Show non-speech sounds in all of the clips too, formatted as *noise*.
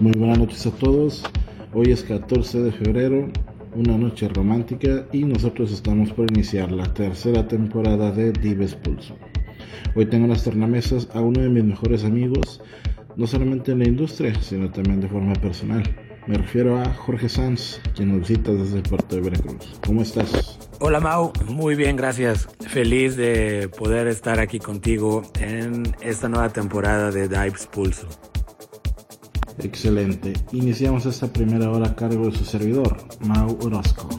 Muy buenas noches a todos. Hoy es 14 de febrero, una noche romántica y nosotros estamos por iniciar la tercera temporada de Dives Pulso. Hoy tengo en las tornamesas a uno de mis mejores amigos, no solamente en la industria, sino también de forma personal. Me refiero a Jorge Sanz, quien nos visita desde el puerto de Veracruz. ¿Cómo estás? Hola Mau, muy bien, gracias. Feliz de poder estar aquí contigo en esta nueva temporada de Dives Pulso. Excelente. Iniciamos esta primera hora a cargo de su servidor, Mau Orozco.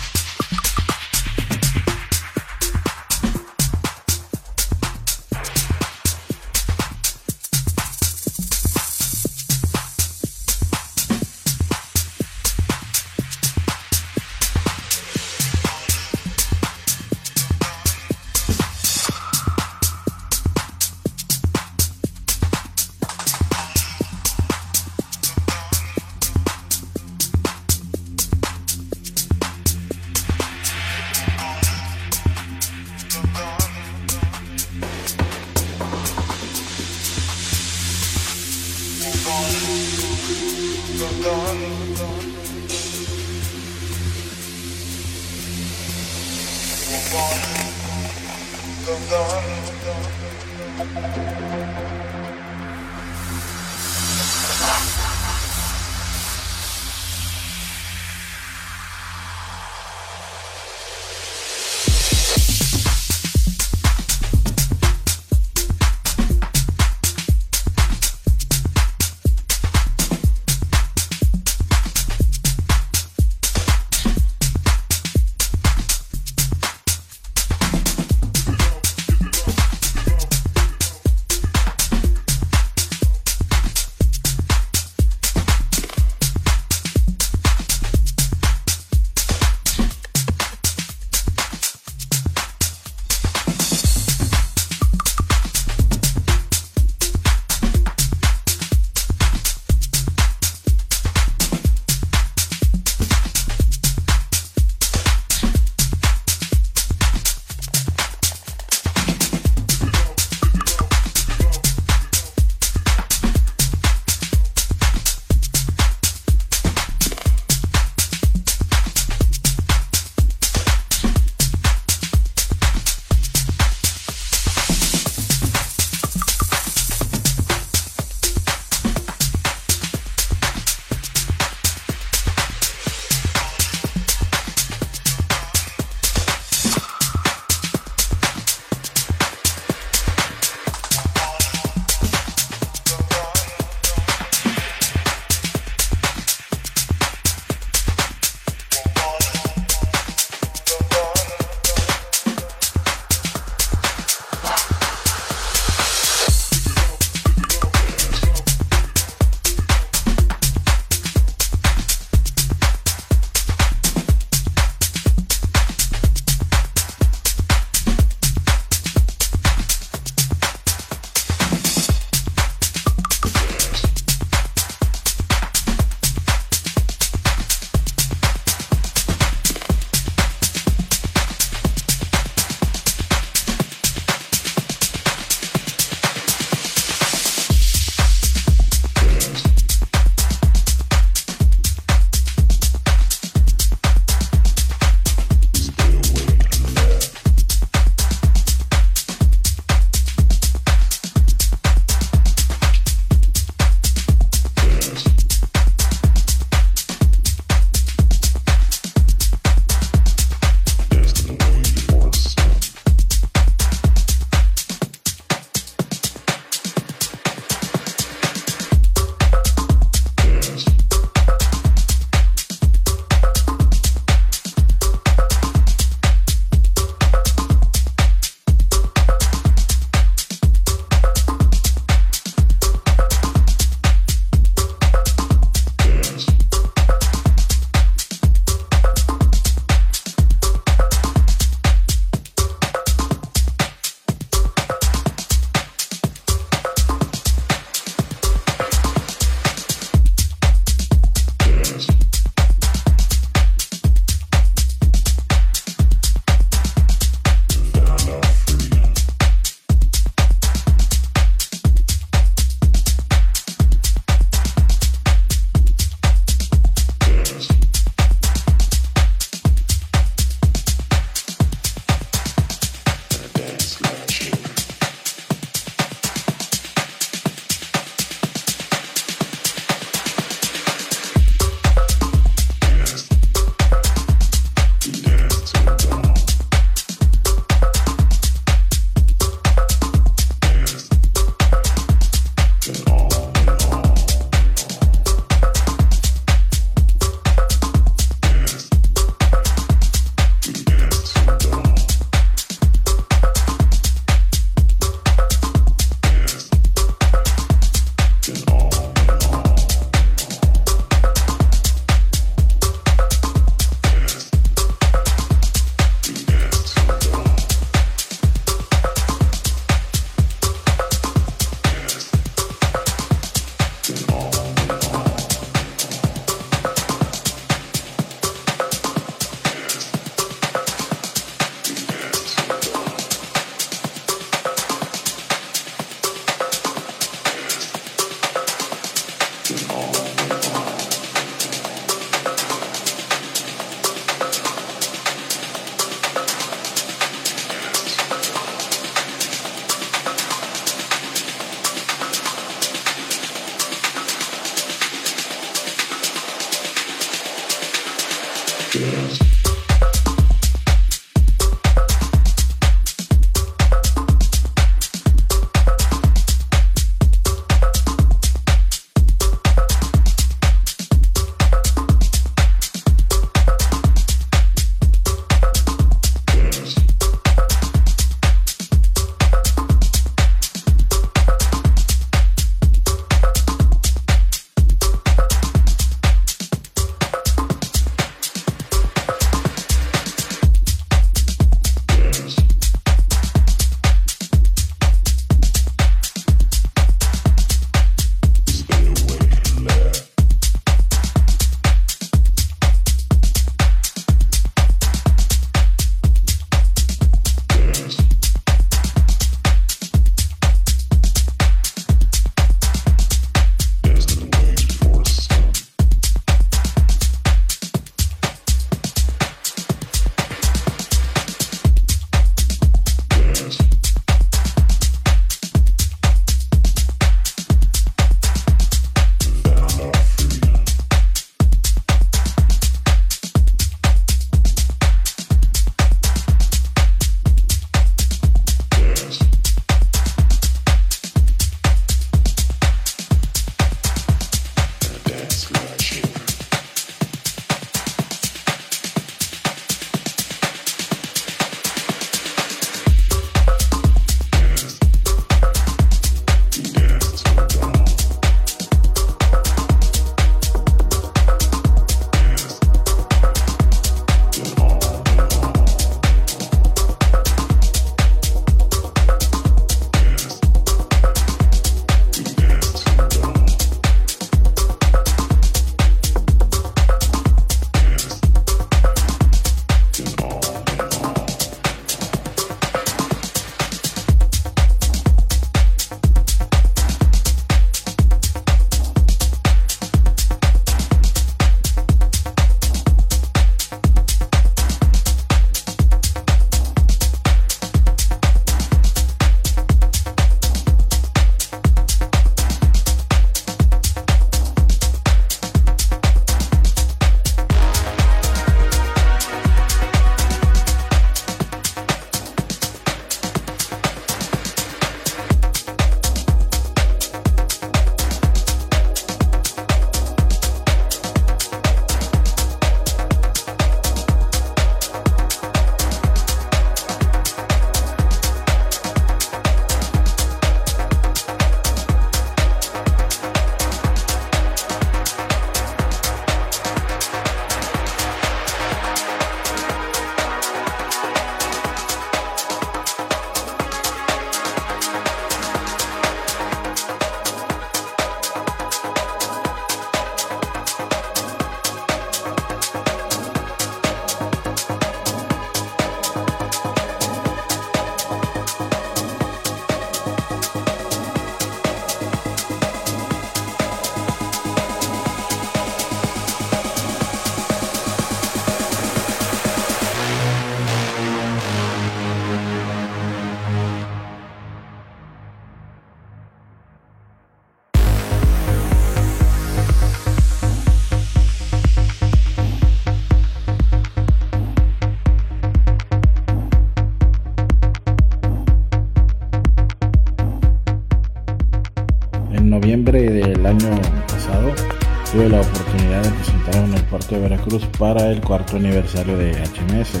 Veracruz para el cuarto aniversario de HMS,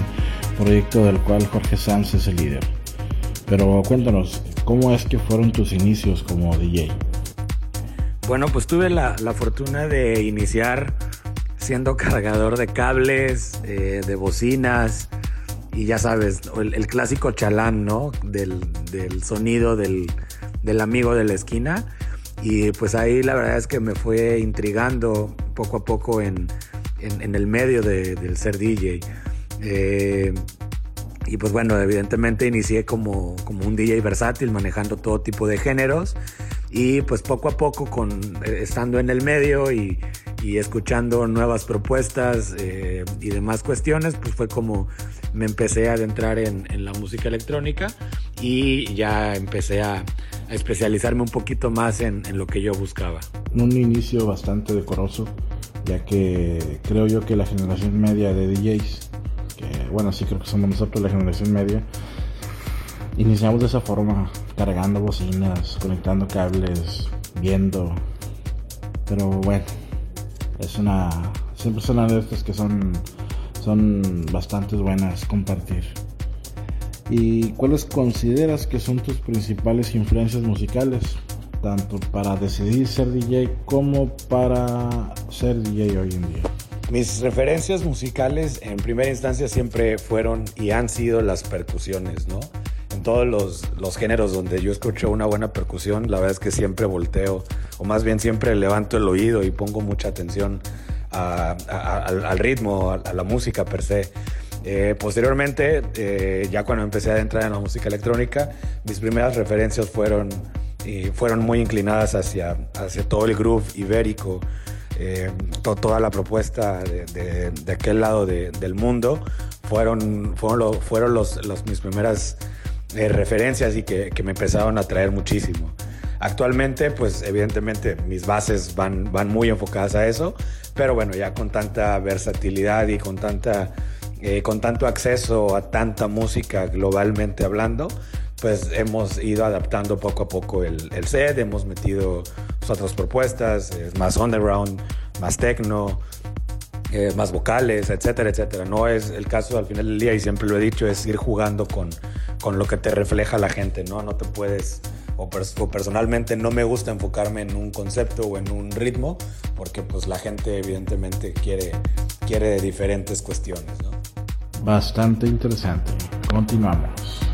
proyecto del cual Jorge Sanz es el líder. Pero cuéntanos, ¿cómo es que fueron tus inicios como DJ? Bueno, pues tuve la, fortuna de iniciar siendo cargador de cables, eh, de bocinas y ya sabes, el, clásico chalán, ¿no? Del, sonido del, del amigo de la esquina. Y pues ahí la verdad es que me fue intrigando poco a poco en, en, el medio de, del ser DJ. Eh, y pues bueno, evidentemente inicié como, como, un DJ versátil, manejando todo tipo de géneros. Y pues poco a poco, con, eh, estando en el medio y, y escuchando nuevas propuestas eh, y demás cuestiones, pues fue como me empecé a adentrar en, en la música electrónica y ya empecé a, a especializarme un poquito más en, en, lo que yo buscaba. Un inicio bastante decoroso ya que creo yo que la generación media de DJs, que bueno, sí creo que somos nosotros la generación media, iniciamos de esa forma, cargando bocinas, conectando cables, viendo, pero bueno, es una, siempre son estas que son, son bastante buenas compartir. ¿Y cuáles consideras que son tus principales influencias musicales? Tanto para decidir ser DJ como para ser DJ hoy en día. Mis referencias musicales en primera instancia siempre fueron y han sido las percusiones, ¿no? En todos los, los, géneros donde yo escucho una buena percusión, la verdad es que siempre volteo, o más bien siempre levanto el oído y pongo mucha atención al, ritmo, a, la música per se. Eh, posteriormente, eh, ya cuando empecé a entrar en la música electrónica, mis primeras referencias fueron, fueron muy inclinadas hacia, hacia todo el groove ibérico, eh, toda la propuesta de, de, aquel lado del mundo fueron, fueron, fueron los, los, mis primeras referencias y que, que, me empezaron a atraer muchísimo. Actualmente, pues evidentemente mis bases van, van muy enfocadas a eso, pero bueno, ya con tanta versatilidad y con tanta eh, con tanto acceso a tanta música globalmente hablando, pues hemos ido adaptando poco a poco el, el set, hemos metido otras propuestas, es más underground, más techno, eh, más vocales, etcétera, etcétera. No es el caso al final del día, y siempre lo he dicho, es ir jugando con, con lo que te refleja la gente, ¿no? No te puedes, o, personalmente no me gusta enfocarme en un concepto o en un ritmo, porque pues la gente evidentemente quiere, quiere diferentes cuestiones, ¿no? Bastante interesante. Continuamos.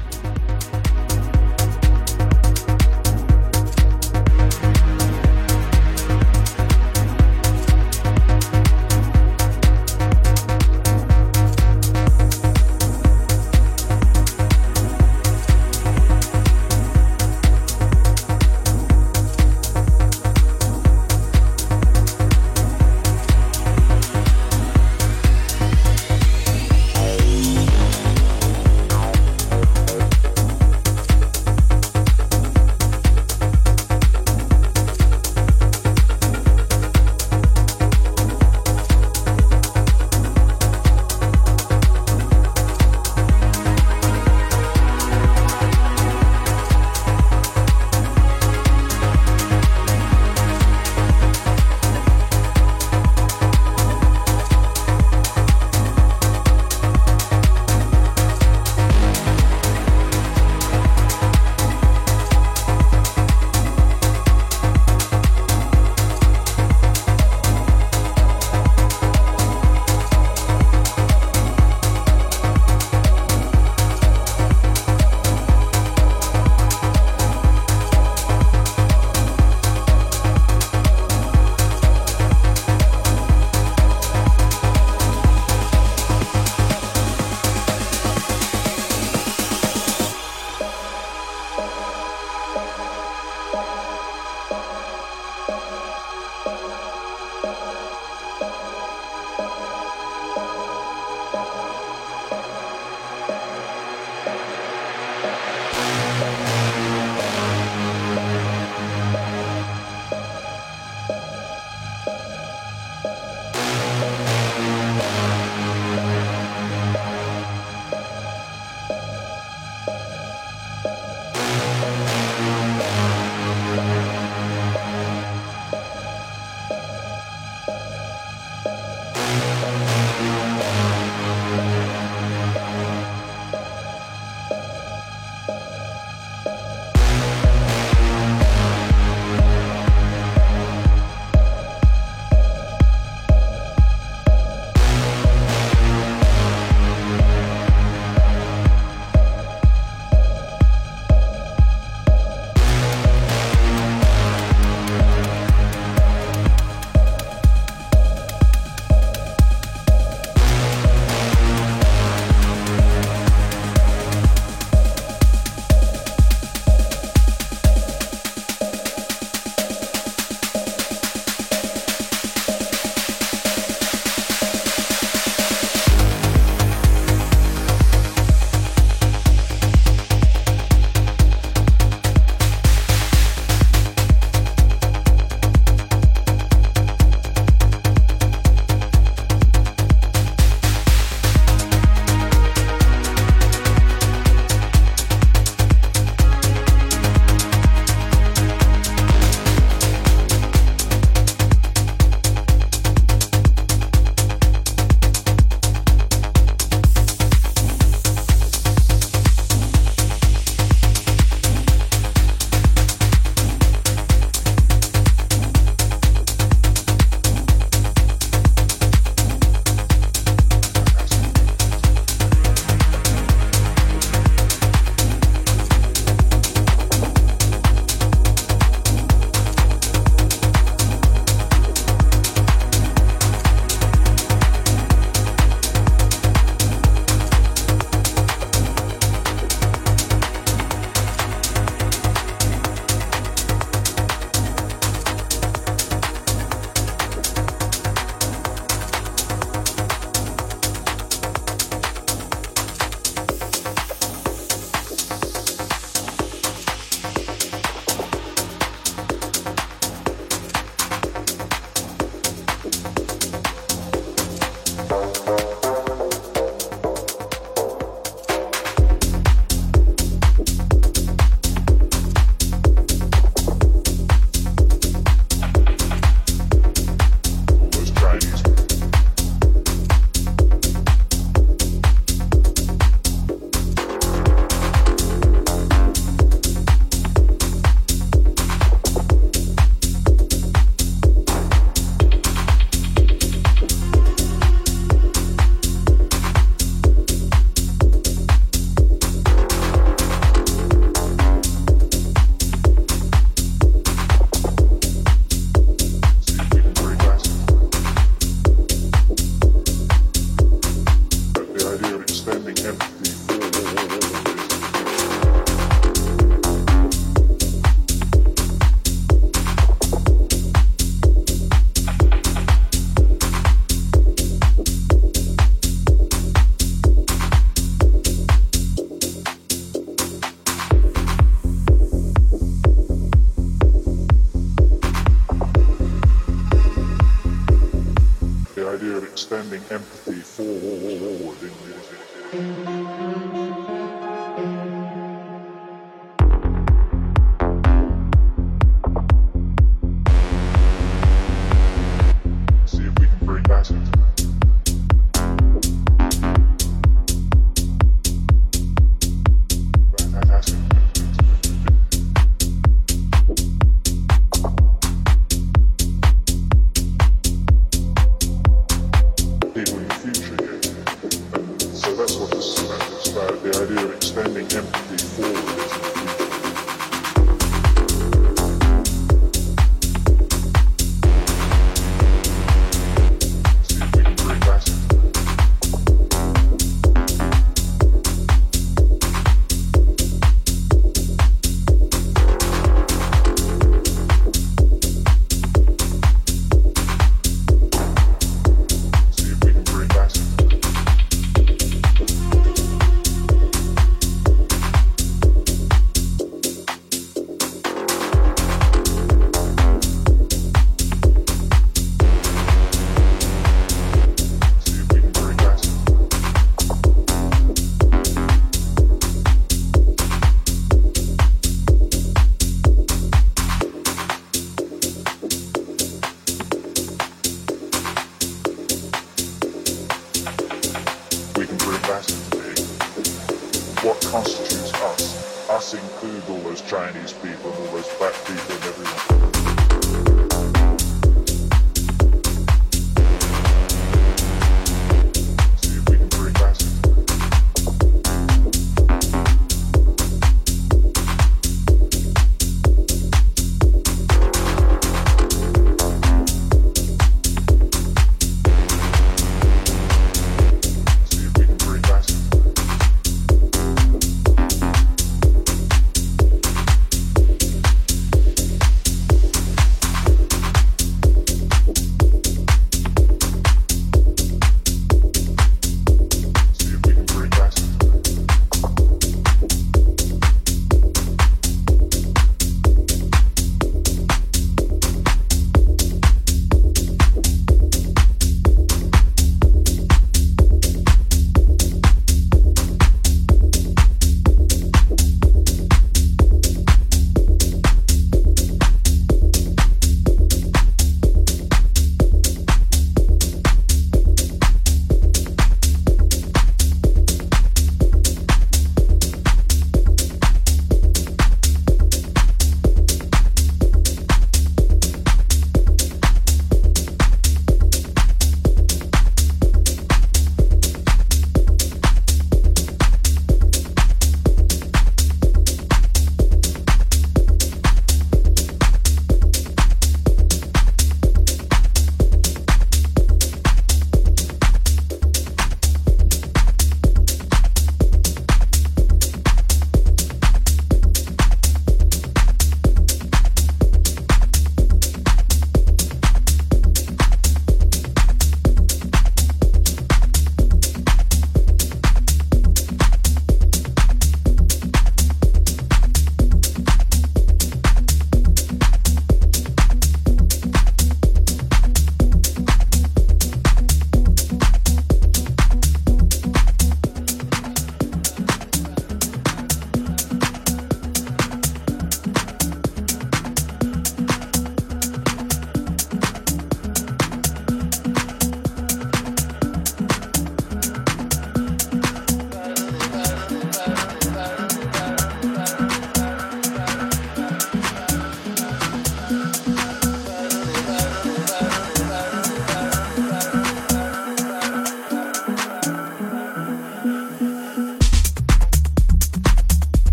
before.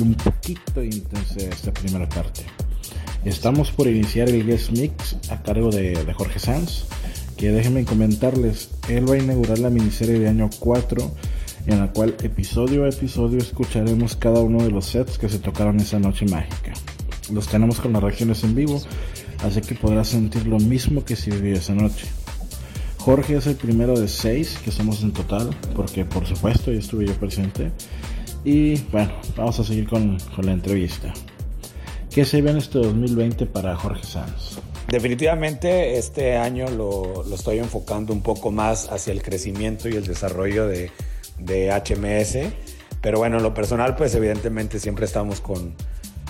Que un poquito intensidad a esta primera parte. Estamos por iniciar el guest mix a cargo de, de Jorge Sanz, que déjenme comentarles, él va a inaugurar la miniserie de año 4, en la cual episodio a episodio escucharemos cada uno de los sets que se tocaron esa noche mágica. Los tenemos con las reacciones en vivo, así que podrás sentir lo mismo que si vivió esa noche. Jorge es el primero de seis que somos en total, porque por supuesto ya estuve yo presente. Y bueno, vamos a seguir con, con la entrevista. ¿Qué se ve en este 2020 para Jorge Sanz? Definitivamente este año lo, lo estoy enfocando un poco más hacia el crecimiento y el desarrollo de, de HMS. Pero bueno, en lo personal, pues evidentemente siempre estamos con,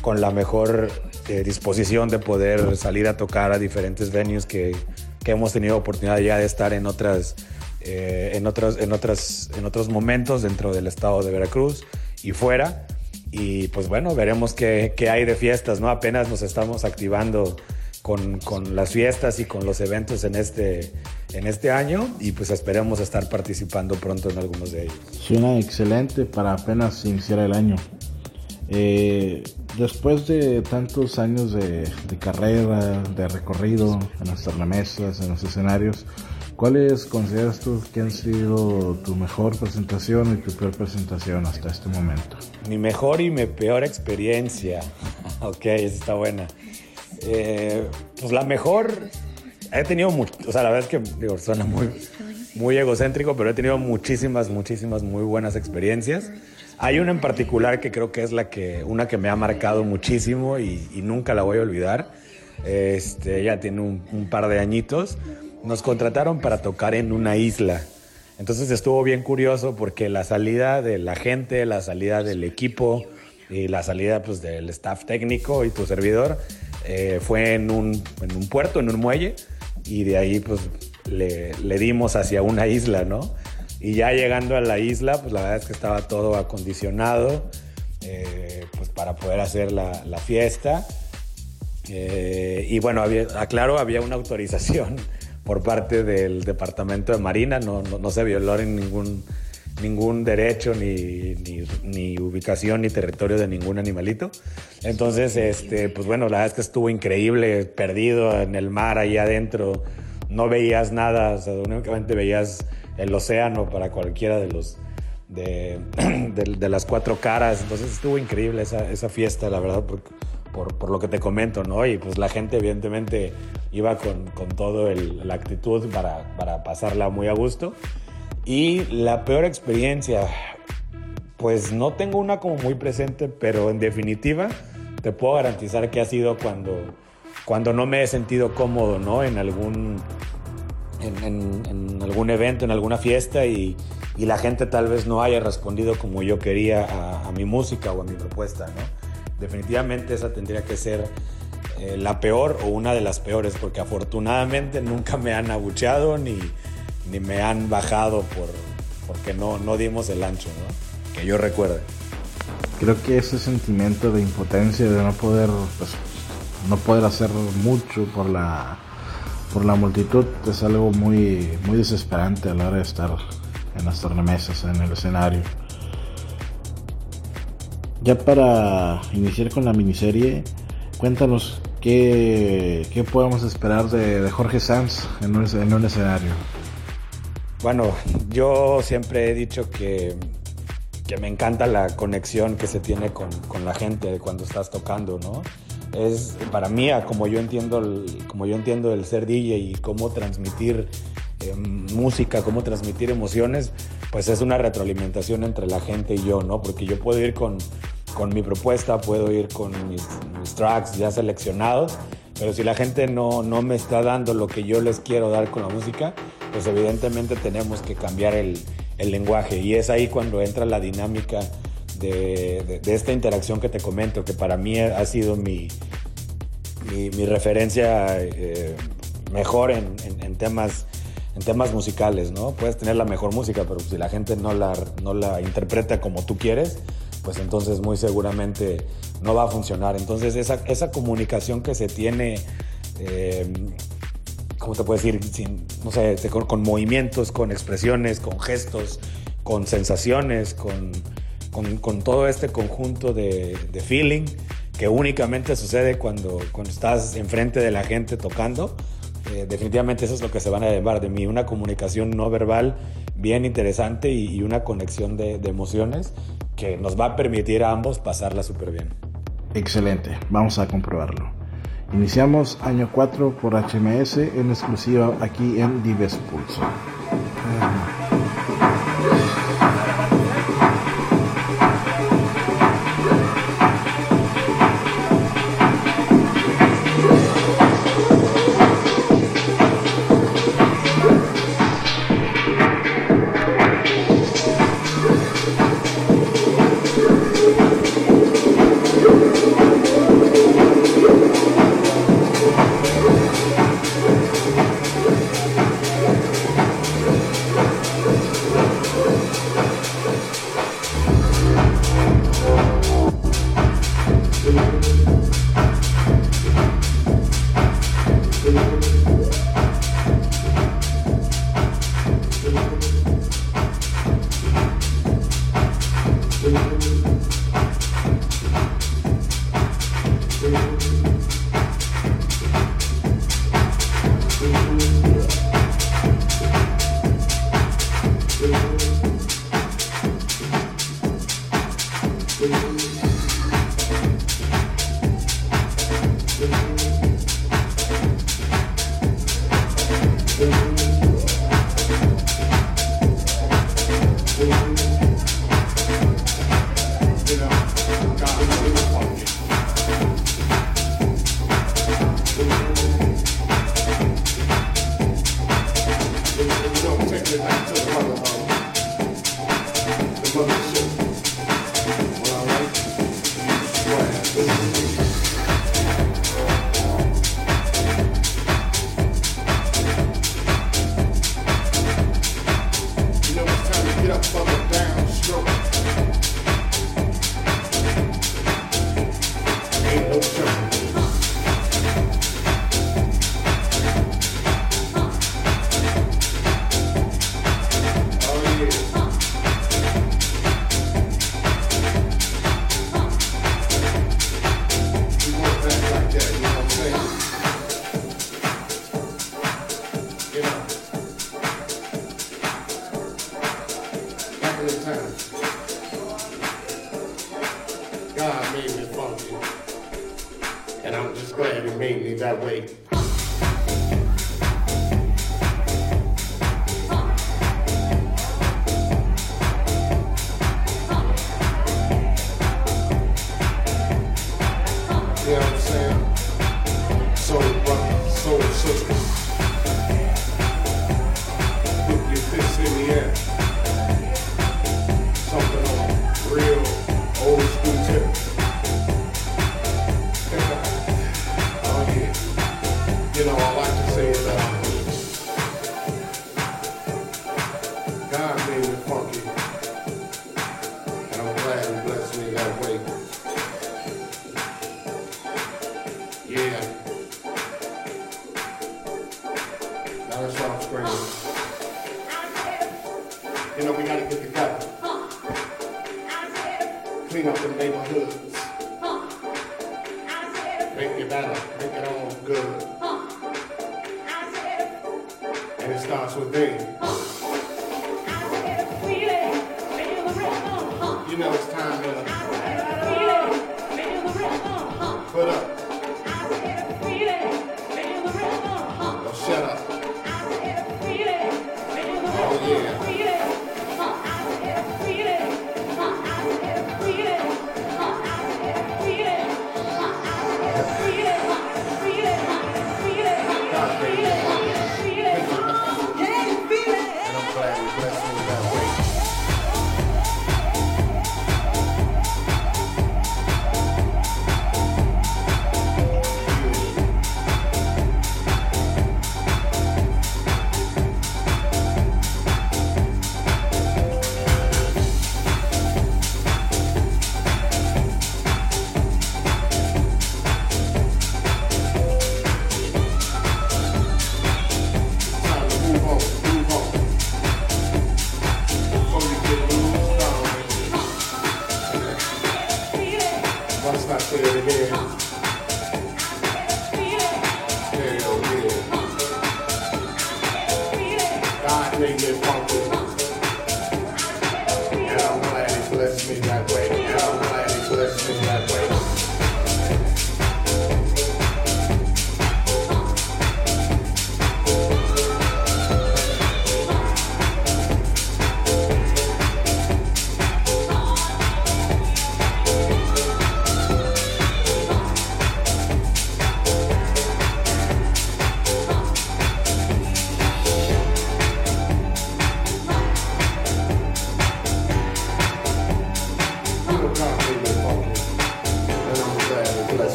con la mejor eh, disposición de poder salir a tocar a diferentes venues que, que hemos tenido oportunidad ya de estar en otras, eh, en, otros, en, otras, en otros momentos dentro del estado de Veracruz y fuera. Y pues bueno, veremos qué, qué hay de fiestas, ¿no? Apenas nos estamos activando con, con, las fiestas y con los eventos en este, en este año y pues esperemos estar participando pronto en algunos de ellos. Suena excelente para apenas iniciar el año. Eh, después de tantos años de, de, carrera, de recorrido en las tornamesas, en los escenarios, ¿cuáles consideras tú que han sido tu mejor presentación y tu peor presentación hasta este momento? Mi mejor y mi peor experiencia. *laughs* ok, esa está buena. Eh, pues la mejor, he tenido mucho, o sea, la verdad es que digo, suena muy, muy egocéntrico, pero he tenido muchísimas, muchísimas muy buenas experiencias. Hay una en particular que creo que es la que, una que me ha marcado muchísimo y, y nunca la voy a olvidar. Este, ya tiene un, un, par de añitos. Nos contrataron para tocar en una isla. Entonces estuvo bien curioso porque la salida de la gente, la salida del equipo, y la salida pues, del staff técnico y tu servidor eh, fue en un, en un puerto, en un muelle, y de ahí pues le, le dimos hacia una isla, ¿no? Y ya llegando a la isla, pues la verdad es que estaba todo acondicionado eh, pues para poder hacer la, la fiesta. Eh, y bueno, había, aclaro, había una autorización por parte del Departamento de Marina, no, no, no se violó en ningún, ningún derecho, ni, ni, ni, ubicación, ni territorio de ningún animalito. Entonces, este, pues bueno, la verdad es que estuvo increíble, perdido en el mar ahí adentro, no veías nada, o sea, únicamente veías el océano para cualquiera de los... De, *clears throat* de, de las cuatro caras, entonces estuvo increíble esa, esa fiesta, la verdad, porque por, por, lo que te comento, ¿no? Y pues la gente evidentemente iba con, con todo el, la actitud para, para pasarla muy a gusto. Y la peor experiencia, pues no tengo una como muy presente, pero en definitiva te puedo garantizar que ha sido cuando, cuando no me he sentido cómodo, ¿no? En algún, en, en, en algún evento, en alguna fiesta y, y, la gente tal vez no haya respondido como yo quería a, a mi música o a mi propuesta, ¿no? Definitivamente esa tendría que ser eh, la peor o una de las peores, porque afortunadamente nunca me han abucheado ni, ni me han bajado por, porque no, no dimos el ancho, que yo recuerde. Creo que ese sentimiento de impotencia, de no poder, pues, no poder hacer mucho por la, por la multitud, es algo muy, muy desesperante a la hora de estar en las tornamesas, en el escenario. Ya para iniciar con la miniserie, cuéntanos qué, qué podemos esperar de, de, Jorge Sanz en un, en un escenario. Bueno, yo siempre he dicho que, que, me encanta la conexión que se tiene con, con, la gente cuando estás tocando, ¿no? Es para mí, como yo entiendo el, como yo entiendo el ser DJ y cómo transmitir eh, música, cómo transmitir emociones, pues es una retroalimentación entre la gente y yo, ¿no? Porque yo puedo ir con, con mi propuesta, puedo ir con mis, mis, tracks ya seleccionados, pero si la gente no, no me está dando lo que yo les quiero dar con la música, pues evidentemente tenemos que cambiar el, el lenguaje y es ahí cuando entra la dinámica de, de, esta interacción que te comento, que para mí ha sido mi, mi, mi referencia eh, mejor en, en temas en temas musicales, ¿no? Puedes tener la mejor música, pero si la gente no la, no la interpreta como tú quieres, pues entonces muy seguramente no va a funcionar. Entonces esa, esa comunicación que se tiene, eh, ¿cómo te puedo decir? Sin, no sé, con, con, movimientos, con expresiones, con gestos, con sensaciones, con, con, con todo este conjunto de, de, feeling que únicamente sucede cuando, cuando estás enfrente de la gente tocando eh, definitivamente eso es lo que se van a llevar de mí, una comunicación no verbal bien interesante y, una conexión de, de, emociones que nos va a permitir a ambos pasarla súper bien. Excelente, vamos a comprobarlo. Iniciamos año 4 por HMS en exclusiva aquí en Dives Pulso.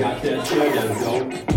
やってやっ。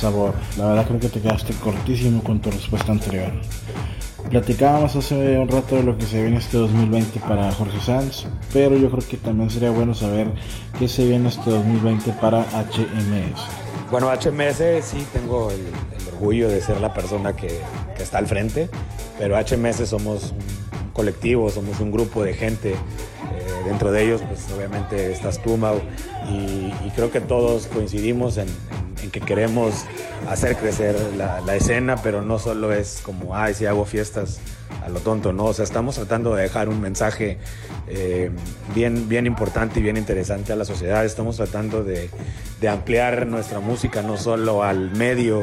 Sabor. La verdad creo que te quedaste cortísimo con tu respuesta anterior. Platicábamos hace un rato de lo que se viene este 2020 para Jorge Sanz, pero yo creo que también sería bueno saber qué se viene este 2020 para HMS. Bueno, HMS sí tengo el, orgullo de ser la persona que, que está al frente, pero HMS somos un colectivo, somos un grupo de gente. eh, dentro de ellos, pues obviamente estás tú, Mau, y, y creo que todos coincidimos en, en- en que queremos hacer crecer la, la escena, pero no solo es como, ay, si hago fiestas a lo tonto, ¿no? O sea, estamos tratando de dejar un mensaje eh, bien, bien importante y bien interesante a la sociedad. Estamos tratando de, de ampliar nuestra música no solo al medio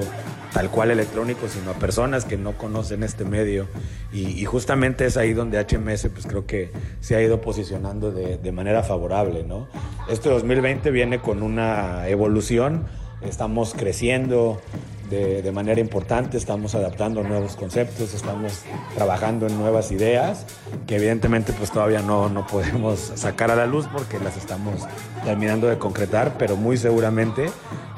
tal cual electrónico, sino a personas que no conocen este medio. Y, y justamente es ahí donde HMS, pues creo que se ha ido posicionando de, de manera favorable, ¿no? Este 2020 viene con una evolución, estamos creciendo de, de manera importante, estamos adaptando nuevos conceptos, estamos trabajando en nuevas ideas que evidentemente pues todavía no, no podemos sacar a la luz porque las estamos terminando de concretar, pero muy seguramente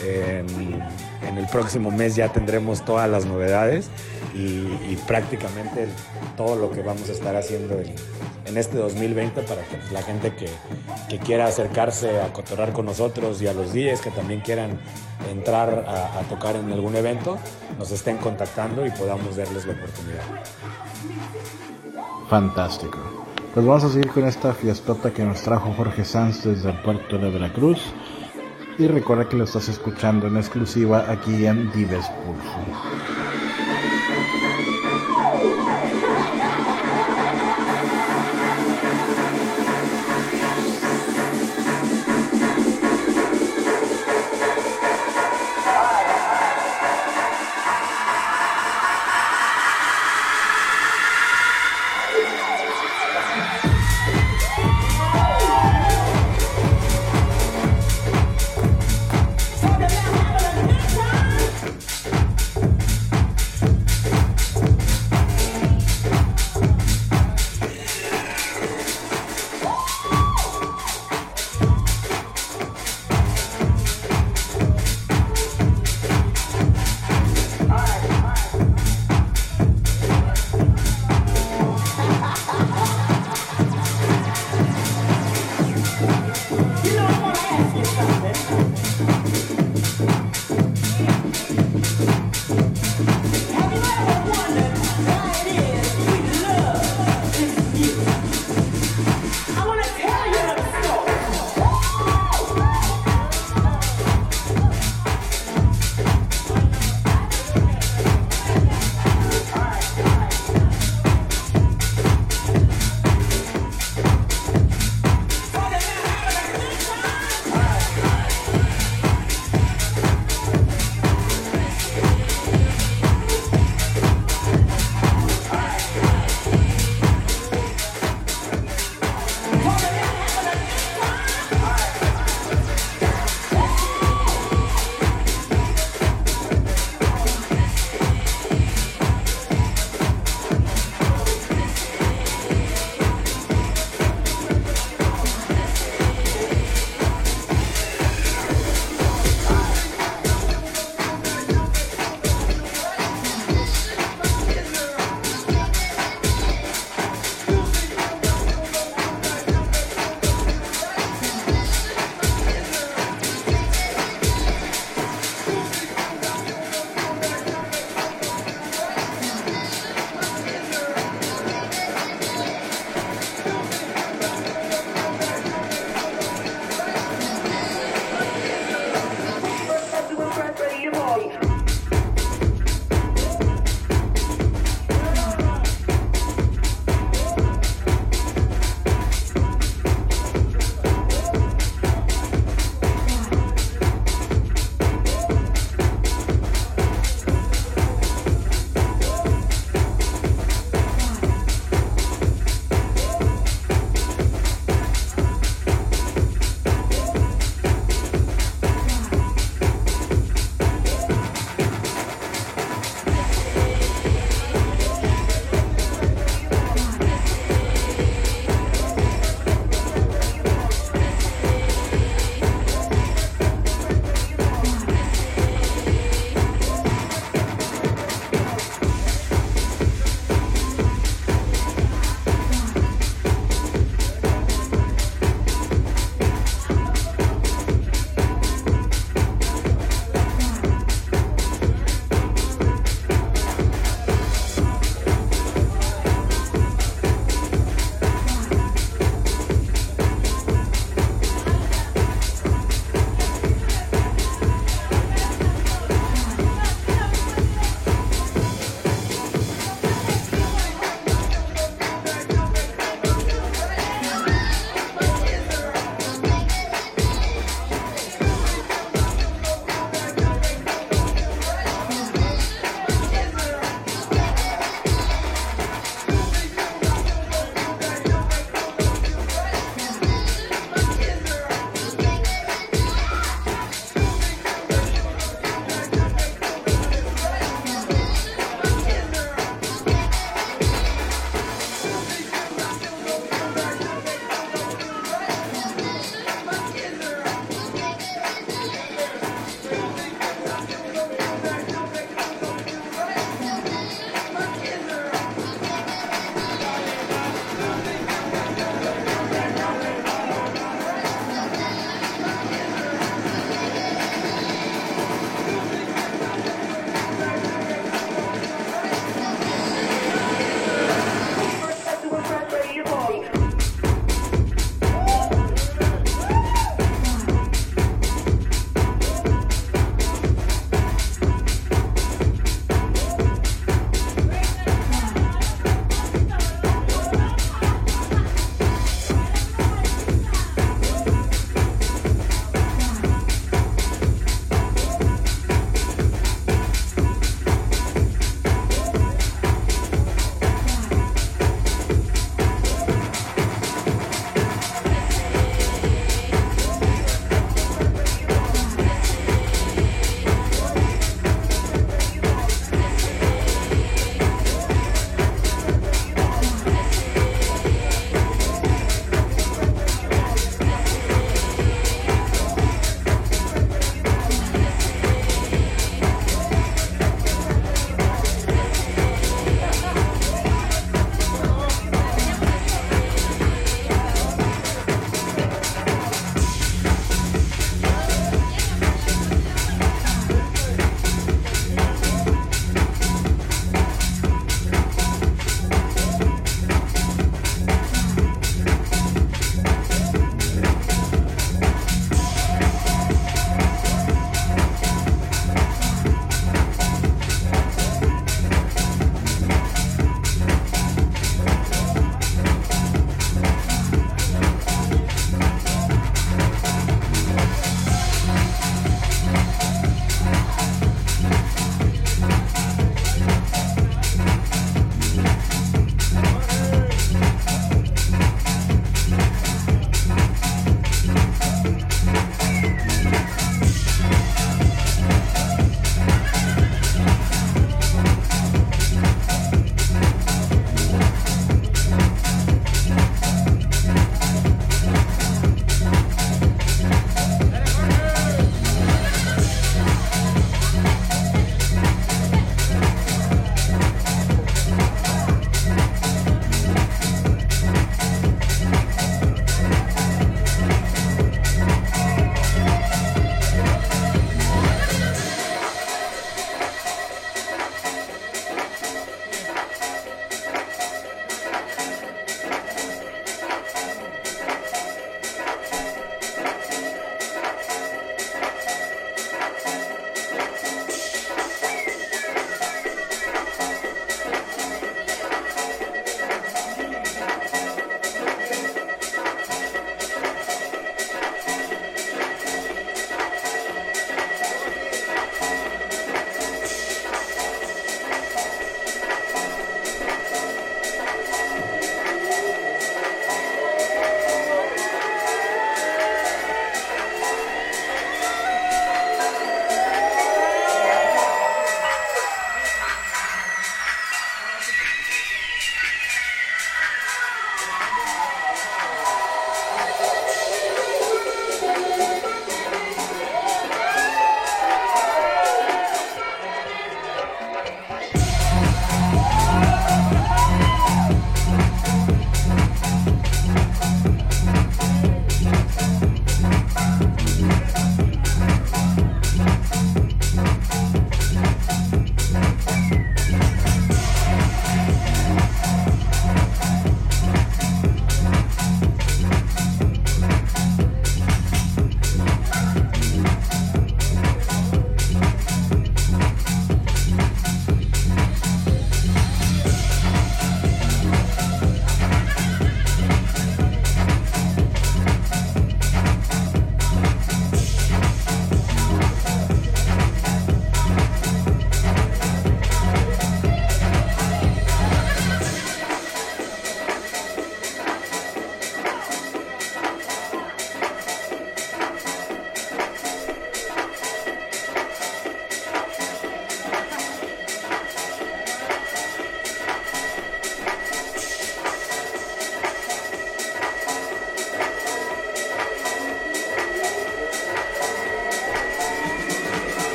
en, el próximo mes ya tendremos todas las novedades y prácticamente todo lo que vamos a estar haciendo en, este 2020 para que la gente que, que quiera acercarse a cotorrar con nosotros y a los días que también quieran entrar a, a tocar en algún evento, nos estén contactando y podamos darles la oportunidad. Fantástico. Pues vamos a seguir con esta fiestota que nos trajo Jorge Sanz desde el puerto de Veracruz. Y recuerda que lo estás escuchando en exclusiva aquí en Dives Pulso.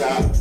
Top.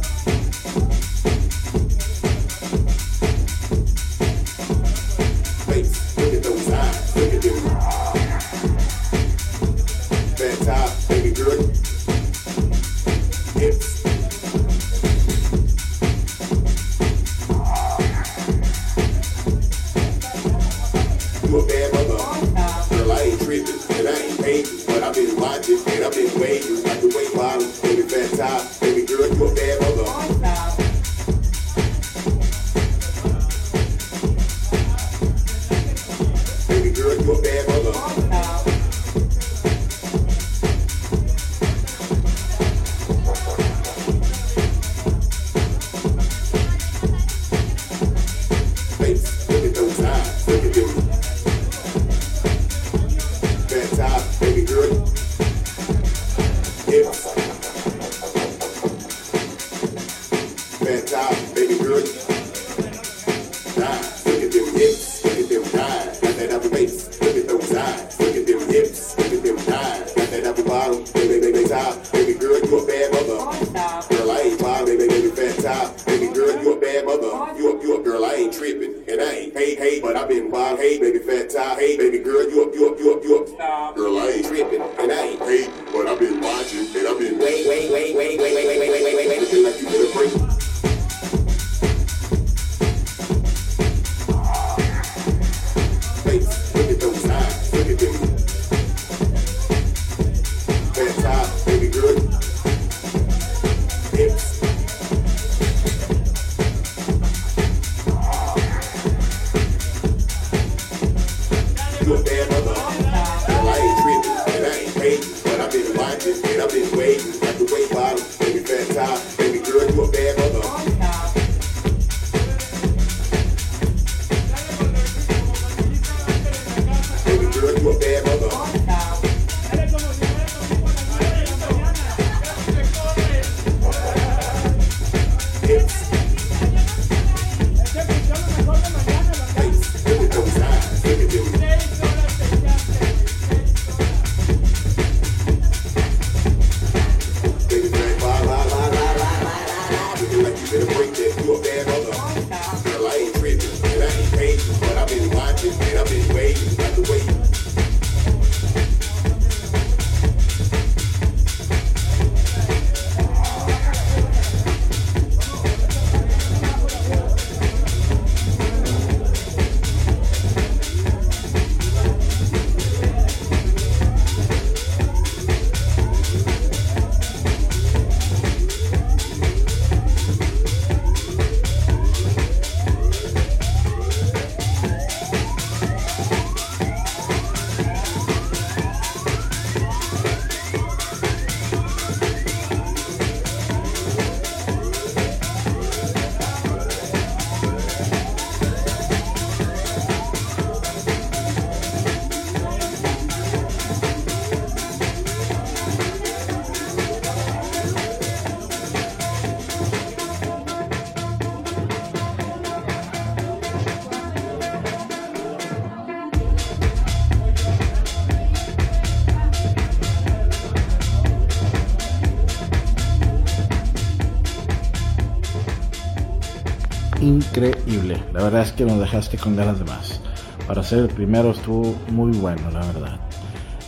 Increíble. La verdad es que nos dejaste con ganas de más. Para ser el primero estuvo muy bueno, la verdad.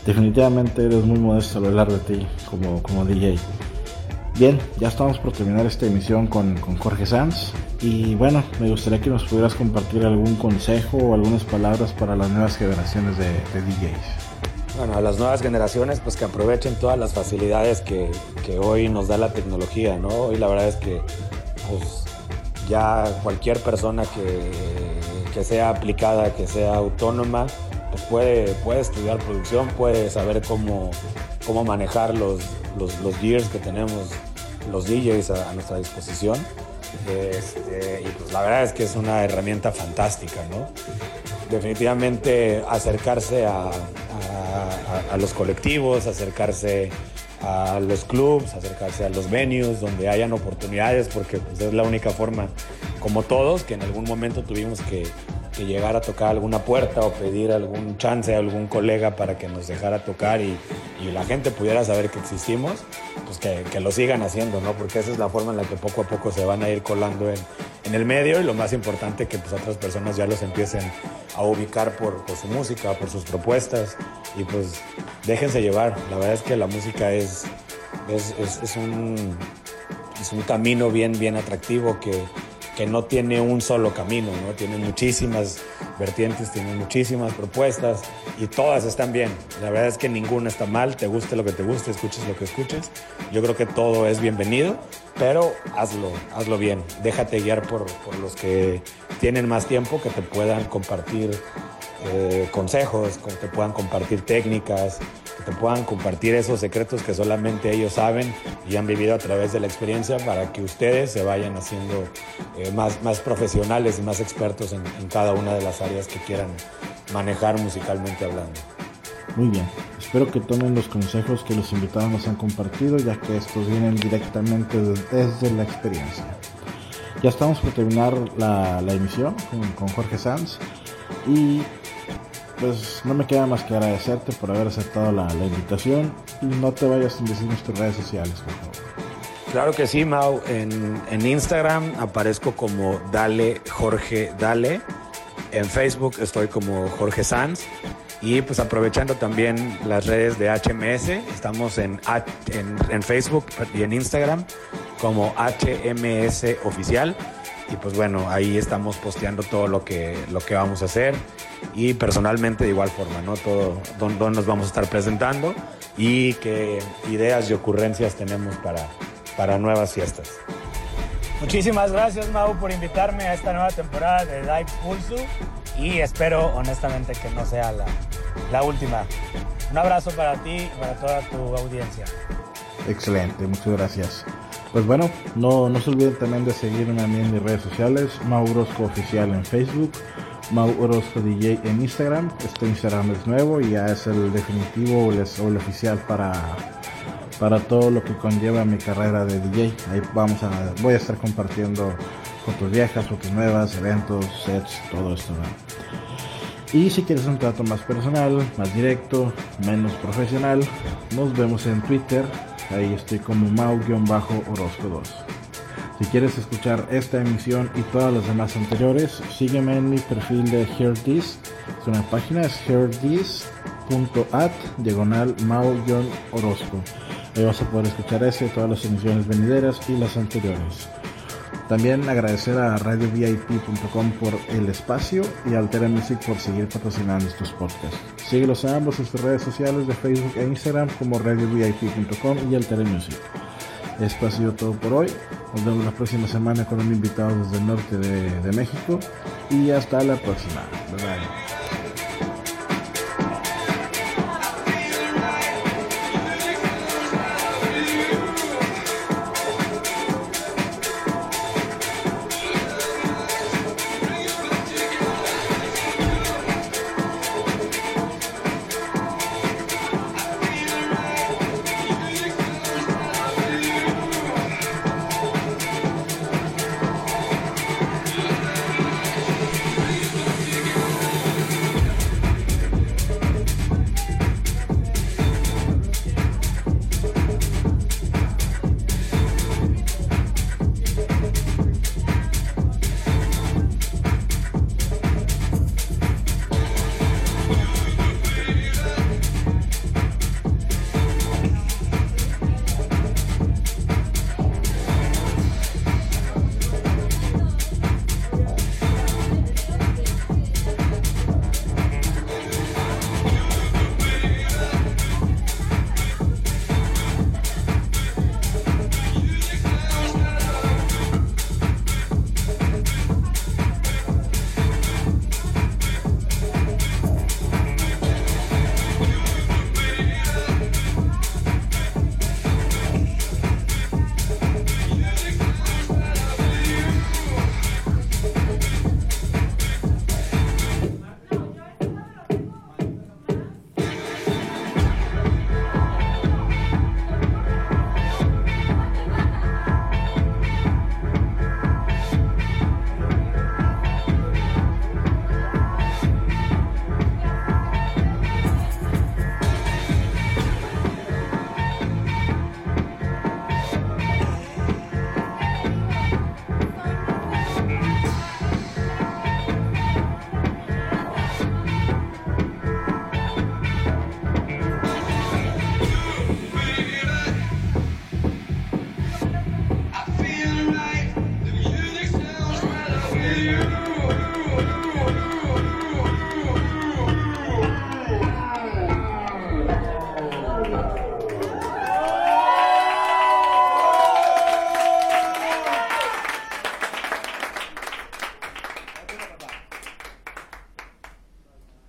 Definitivamente eres muy modesto al hablar de ti como, como DJ. Bien, ya estamos por terminar esta emisión con, con Jorge Sanz y bueno, me gustaría que nos pudieras compartir algún consejo o algunas palabras para las nuevas generaciones de, de DJs. Bueno, a las nuevas generaciones, pues que aprovechen todas las facilidades que, que hoy nos da la tecnología, ¿no? Hoy la verdad es que, pues, ya cualquier persona que, que sea aplicada, que sea autónoma, pues puede, puede estudiar producción, puede saber cómo, cómo manejar los, los, gears que tenemos los DJs a, nuestra disposición. Este, y pues la verdad es que es una herramienta fantástica, ¿no? Definitivamente acercarse a- a- a los colectivos, acercarse a los clubs, acercarse a los venues donde hayan oportunidades, porque pues, es la única forma, como todos, que en algún momento tuvimos que, que llegar a tocar alguna puerta o pedir algún chance a algún colega para que nos dejara tocar y, y la gente pudiera saber que existimos, pues que, que lo sigan haciendo, ¿no? Porque esa es la forma en la que poco a poco se van a ir colando en, en el medio y lo más importante que pues otras personas ya los empiecen a ubicar por, su música, por sus propuestas y pues déjense llevar. La verdad es que la música es, es, es- es un, es un camino bien, bien atractivo que, que no tiene un solo camino, ¿no? Tiene muchísimas vertientes, tiene muchísimas propuestas y todas están bien. La verdad es que ninguna está mal, te guste lo que te guste, escuches lo que escuches. Yo creo que todo es bienvenido, pero hazlo, hazlo bien. Déjate guiar por, por los que tienen más tiempo, que te puedan compartir eh, consejos, que puedan compartir técnicas, que te puedan compartir esos secretos que solamente ellos saben y han vivido a través de la experiencia para que ustedes se vayan haciendo eh, más, más profesionales y más expertos en, cada una de las áreas que quieran manejar musicalmente hablando. Muy bien, espero que tomen los consejos que los invitados nos han compartido, ya que estos vienen directamente de- desde la experiencia. Ya estamos por terminar la, la emisión con, con Jorge Sanz y pues no me queda más que agradecerte por haber aceptado la, la invitación no te vayas sin decirnos tus redes sociales, por favor. Claro que sí, Mau. En, en Instagram aparezco como Dale Jorge Dale. En Facebook estoy como Jorge Sanz. Y pues aprovechando también las redes de HMS, estamos en, en Facebook y en Instagram como HMS Oficial. Y pues bueno, ahí estamos posteando todo lo que, lo que vamos a hacer. Y personalmente de igual forma, ¿no? Todo, dónde nos vamos a estar presentando y qué ideas y ocurrencias tenemos para, para nuevas fiestas. Muchísimas gracias, Mau, por invitarme a esta nueva temporada de Live Pulso y espero honestamente que no sea la, la última. Un abrazo para ti y para toda tu audiencia. Excelente, muchas gracias. Pues bueno, no, no se olviden también de seguirme a mí en mis redes sociales, Mau Orozco Oficial en Facebook, Mau Orozco DJ en Instagram. Este Instagram es nuevo y ya es el definitivo o el, o el oficial para, para todo lo que conlleva mi carrera de DJ. Ahí vamos a, voy a estar compartiendo fotos viejas, fotos nuevas, eventos, sets, todo esto. ¿no? Y si quieres un trato más personal, más directo, menos profesional, nos vemos en Twitter. Ahí estoy como Mau-Orozco 2. Si quieres escuchar esta emisión y todas las demás anteriores, sígueme en mi perfil de Hear This. Es una página, es hearthis.at, diagonal Mau-Orozco. Ahí vas a poder escuchar ese, todas las emisiones venideras y las anteriores. También agradecer a radiovip.com por el espacio y a Altera Music por seguir patrocinando estos podcasts. Síguelos a ambos en sus redes sociales de Facebook e Instagram como radiovip.com y Altera Music. Esto ha sido todo por hoy. Nos vemos la próxima semana con un invitado desde el norte de, de México y hasta la próxima. Bye bye.